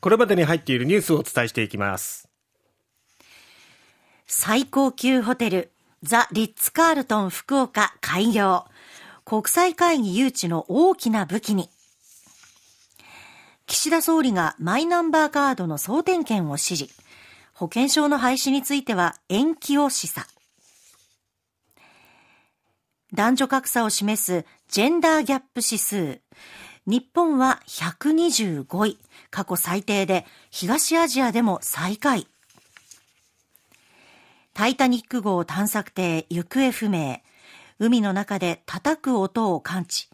これまでに入っているニュースをお伝えしていきます。最高級ホテルザ・リッツ・カールトン福岡開業。国際会議誘致の大きな武器に。岸田総理がマイナンバーカードの総点検を指示。保険証の廃止については延期を示唆。男女格差を示すジェンダーギャップ指数。日本は125位。過去最低で東アジアでも最下位。タイタニック号探索艇行方不明。海の中で叩く音を感知。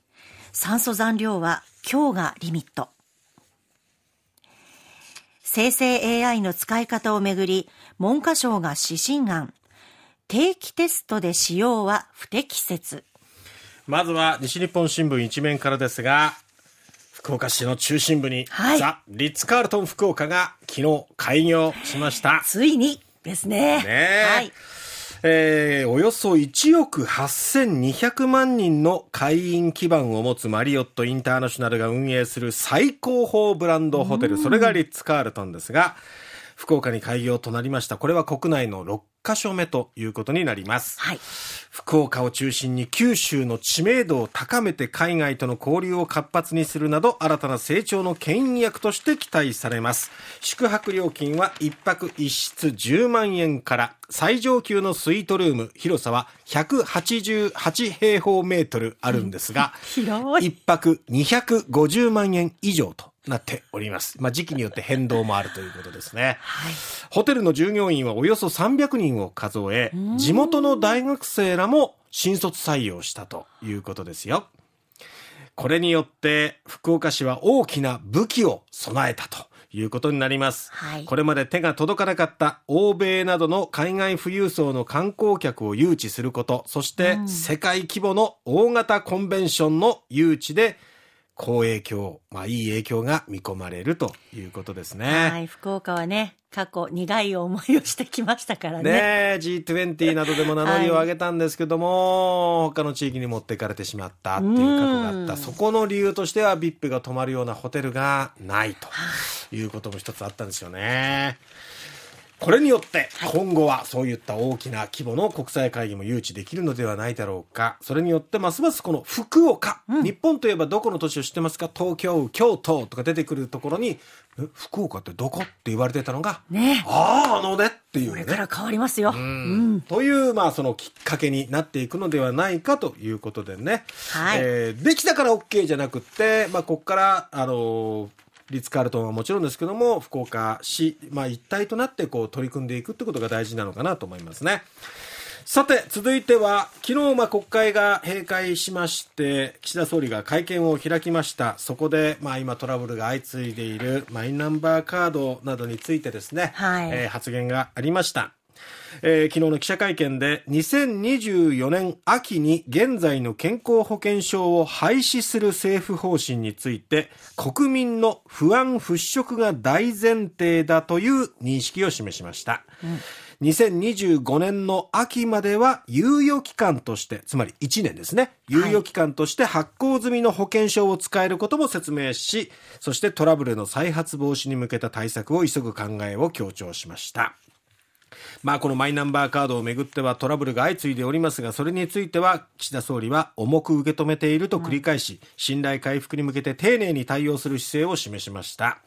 酸素残量は今日がリミット。生成 AI の使い方をめぐり文科省が指針案。定期テストで使用は不適切。まずは西日本新聞一面からですが福岡市の中心部に、はい、ザ・リッツ・カールトン福岡が昨日開業しました。ついにですね。ねはい。えー、およそ1億8200万人の会員基盤を持つマリオット・インターナショナルが運営する最高峰ブランドホテル、それがリッツ・カールトンですが、福岡に開業となりました。これは国内の6カ所目ということになります。はい。福岡を中心に九州の知名度を高めて海外との交流を活発にするなど新たな成長の牽引役として期待されます。宿泊料金は1泊1室10万円から最上級のスイートルーム広さは188平方メートルあるんですが、1泊250万円以上となっております。まあ、時期によって変動もあるということですね。はい、ホテルの従業員はおよそ300人を数え、地元の大学生らも新卒採用したということですよ。これによって福岡市は大きな武器を備えたということになります、はい、これまで手が届かなかった欧米などの海外富裕層の観光客を誘致することそして世界規模の大型コンベンションの誘致で好影響、まあいい影響が見込まれるということですね。はい、福岡はね、過去苦い思いをしてきましたからね。ね G20 などでも名乗りを上げたんですけども、はい、他の地域に持っていかれてしまったっていう過去があった。そこの理由としては VIP が泊まるようなホテルがないということも一つあったんですよね。これによって今後はそういった大きな規模の国際会議も誘致できるのではないだろうか。それによってますますこの福岡、うん、日本といえばどこの都市を知ってますか？東京京都とか出てくるところに福岡ってどこって言われてたのが、ね、あああのねっていうね。これから変わりますよ、うん、というまあそのきっかけになっていくのではないかということでね、はい。えー、できたから OK じゃなくて、まあ、ここからあのーリッツ・カールトンはもちろんですけども福岡市、まあ、一体となってこう取り組んでいくってことが大事なのかなと思いますね。さて、続いては、昨日、まあ、国会が閉会しまして、岸田総理が会見を開きました。そこで、まあ、今トラブルが相次いでいるマイナンバーカードなどについてですね、はい、えー、発言がありました。えー、昨日の記者会見で2024年秋に現在の健康保険証を廃止する政府方針について国民の不安払拭が大前提だという認識を示しました、うん2025年の秋までは猶予期間として、つまり1年ですね。猶予期間として発行済みの保険証を使えることも説明し、そしてトラブルの再発防止に向けた対策を急ぐ考えを強調しました。まあ、このマイナンバーカードをめぐってはトラブルが相次いでおりますが、それについては岸田総理は重く受け止めていると繰り返し、信頼回復に向けて丁寧に対応する姿勢を示しました。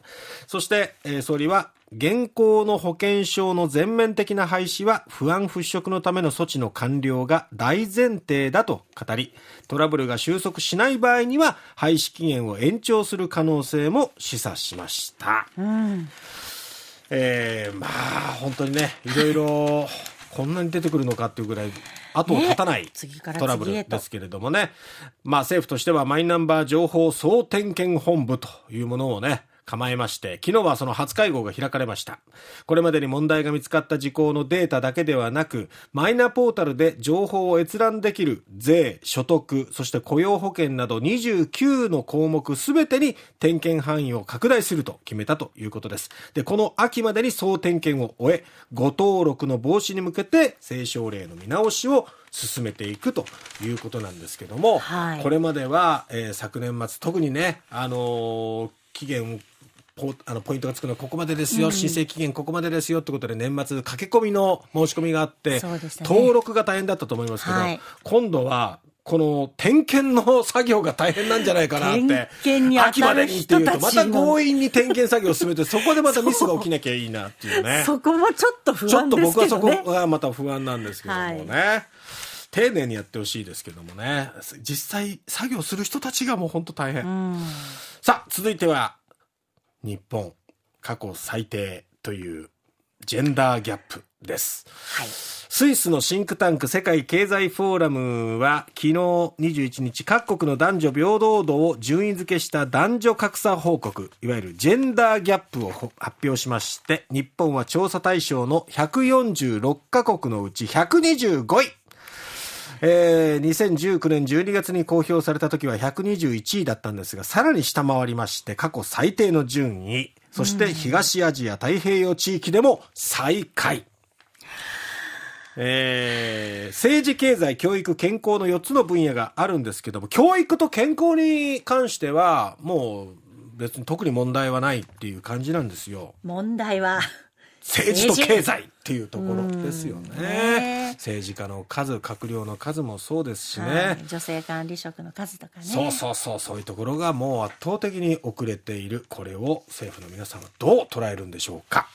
そして、えー、総理は現行の保険証の全面的な廃止は不安払拭のための措置の完了が大前提だと語り、トラブルが収束しない場合には廃止期限を延長する可能性も示唆しました。うんえー、まあ本当にねいろいろこんなに出てくるのかっていうぐらい後を絶たないトラブルですけれどもね、まあ政府としてはマイナンバー情報総点検本部というものをね構えまして、昨日はその初会合が開かれました。これまでに問題が見つかった事項のデータだけではなく、マイナポータルで情報を閲覧できる税、所得、そして雇用保険など29の項目すべてに点検範囲を拡大すると決めたということです。で、この秋までに総点検を終え、誤登録の防止に向けて、政省令の見直しを進めていくということなんですけども、はい、これまでは、えー、昨年末特にね、あのー、期限ポあのポイントがつくのはここまでですよ、うん、申請期限ここまでですよってことで年末駆け込みの申し込みがあって、ね、登録が大変だったと思いますけど、はい、今度はこの点検の作業が大変なんじゃないかなって。秋までにっていうと、また強引に点検作業を進めて、そこでまたミスが起きなきゃいいなっていうね。そこもちょっと不安ですけどね。ちょっと僕はそこがまた不安なんですけどもね。はい丁寧にやってほしいですけどもね実際作業する人たちがもう本当大変さあ続いては日本過去最低というジェンダーギャップです、はい、スイスのシンクタンク世界経済フォーラムは昨日21日各国の男女平等度を順位付けした男女格差報告いわゆるジェンダーギャップを発表しまして日本は調査対象の146カ国のうち125位えー、2019年12月に公表された時は121位だったんですが、さらに下回りまして、過去最低の順位、そして東アジア太平洋地域でも最下位。えー、政治、経済、教育、健康の4つの分野があるんですけども、教育と健康に関しては、もう別に特に問題はないっていう感じなんですよ。問題は政治と経済っていうところですよね。政治家の数、閣僚の数もそうですしね、はい、女性管理職の数とかね。そうそうそう、そういうところがもう圧倒的に遅れている。これを政府の皆さんはどう捉えるんでしょうか。